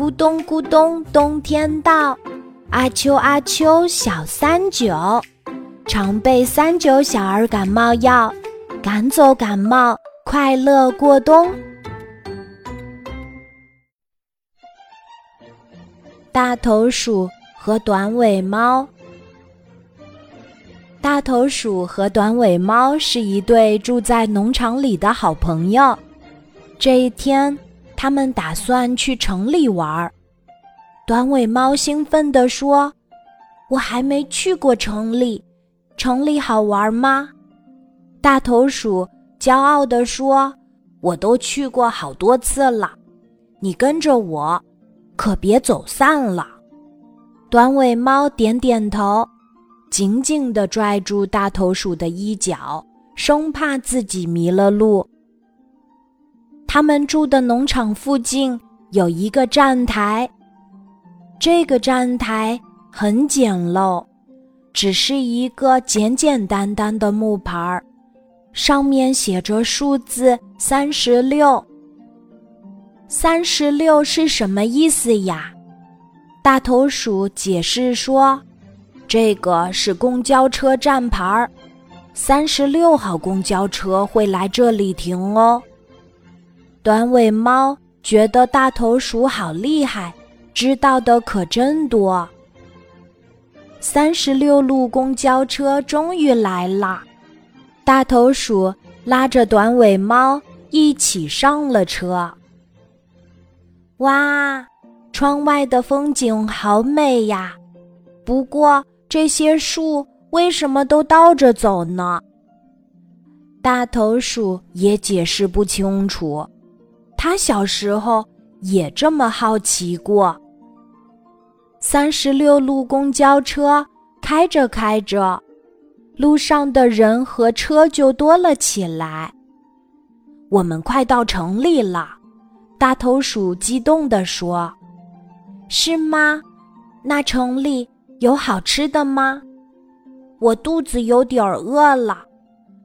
咕咚咕咚，冬天到，阿秋阿秋小三九，常备三九小儿感冒药，赶走感冒，快乐过冬。大头鼠和短尾猫。大头鼠和短尾猫是一对住在农场里的好朋友。这一天，他们打算去城里玩儿。短尾猫兴奋地说：“我还没去过城里，城里好玩吗？”大头鼠骄傲地说：“我都去过好多次了，你跟着我，可别走散了。”短尾猫点点头。紧紧地拽住大头鼠的衣角，生怕自己迷了路。他们住的农场附近有一个站台，这个站台很简陋，只是一个简简单单的木牌儿，上面写着数字三十六。三十六是什么意思呀？大头鼠解释说。这个是公交车站牌儿，三十六号公交车会来这里停哦。短尾猫觉得大头鼠好厉害，知道的可真多。三十六路公交车终于来了，大头鼠拉着短尾猫一起上了车。哇，窗外的风景好美呀！不过。这些树为什么都倒着走呢？大头鼠也解释不清楚。他小时候也这么好奇过。三十六路公交车开着开着，路上的人和车就多了起来。我们快到城里了，大头鼠激动地说：“是吗？那城里……”有好吃的吗？我肚子有点饿了。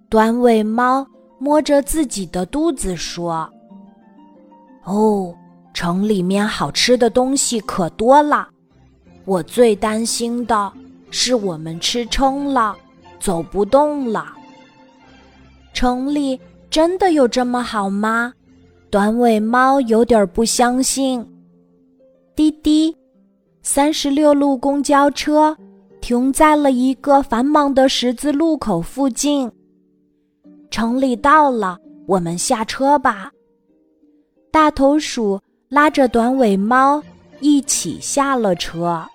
短尾猫摸着自己的肚子说：“哦，城里面好吃的东西可多了。我最担心的是我们吃撑了，走不动了。城里真的有这么好吗？”短尾猫有点不相信。滴滴。三十六路公交车停在了一个繁忙的十字路口附近。城里到了，我们下车吧。大头鼠拉着短尾猫一起下了车。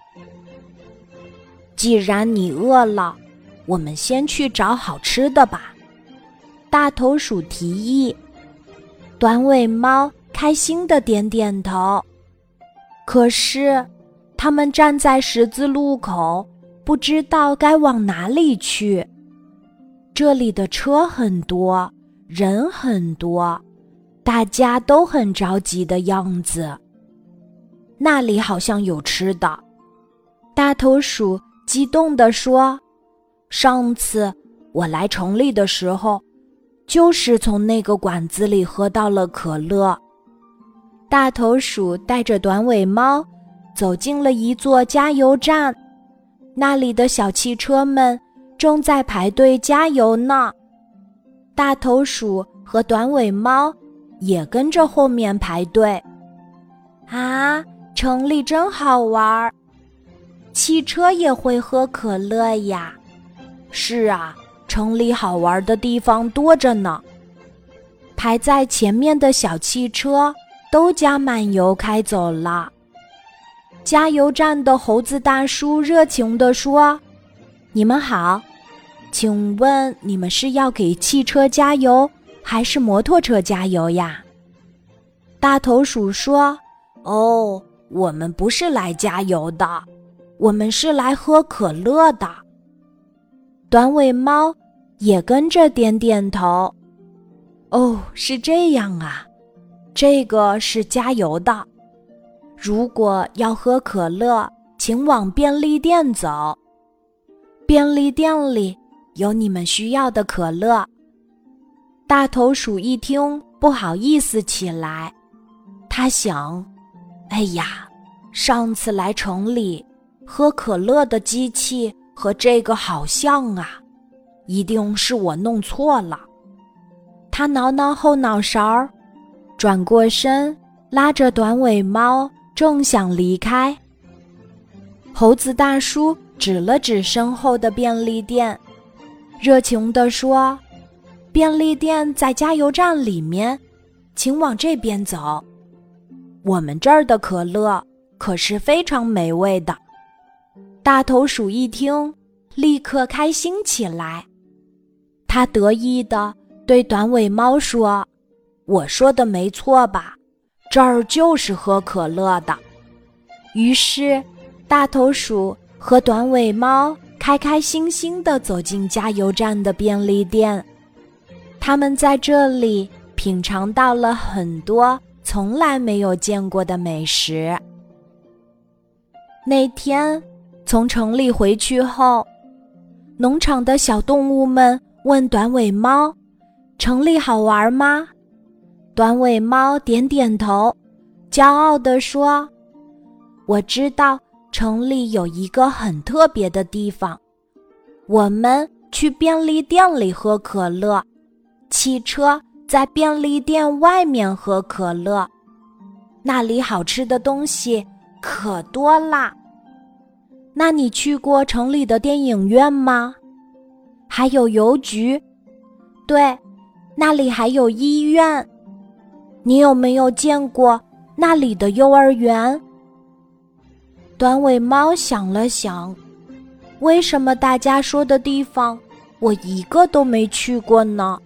既然你饿了，我们先去找好吃的吧。大头鼠提议。短尾猫开心的点点头。可是。他们站在十字路口，不知道该往哪里去。这里的车很多，人很多，大家都很着急的样子。那里好像有吃的，大头鼠激动地说：“上次我来城里的时候，就是从那个馆子里喝到了可乐。”大头鼠带着短尾猫。走进了一座加油站，那里的小汽车们正在排队加油呢。大头鼠和短尾猫也跟着后面排队。啊，城里真好玩儿，汽车也会喝可乐呀。是啊，城里好玩的地方多着呢。排在前面的小汽车都加满油开走了。加油站的猴子大叔热情地说：“你们好，请问你们是要给汽车加油还是摩托车加油呀？”大头鼠说：“哦，我们不是来加油的，我们是来喝可乐的。”短尾猫也跟着点点头：“哦，是这样啊，这个是加油的。”如果要喝可乐，请往便利店走。便利店里有你们需要的可乐。大头鼠一听，不好意思起来。他想：“哎呀，上次来城里喝可乐的机器和这个好像啊，一定是我弄错了。他挠挠后脑勺，转过身，拉着短尾猫，正想离开。猴子大叔指了指身后的便利店，热情地说：“便利店在加油站里面，请往这边走。我们这儿的可乐可是非常美味的。”大头鼠一听，立刻开心起来，他得意地对短尾猫说：“我说的没错吧？这儿就是喝可乐的。”于是。大头鼠和短尾猫开开心心地走进加油站的便利店，他们在这里品尝到了很多从来没有见过的美食。那天从城里回去后，农场的小动物们问短尾猫：“城里好玩吗？”短尾猫点点头，骄傲地说：“我知道。”城里有一个很特别的地方，我们去便利店里喝可乐，汽车在便利店外面喝可乐，那里好吃的东西可多啦。那你去过城里的电影院吗？还有邮局，对，那里还有医院。你有没有见过那里的幼儿园？短尾猫想了想，为什么大家说的地方，我一个都没去过呢？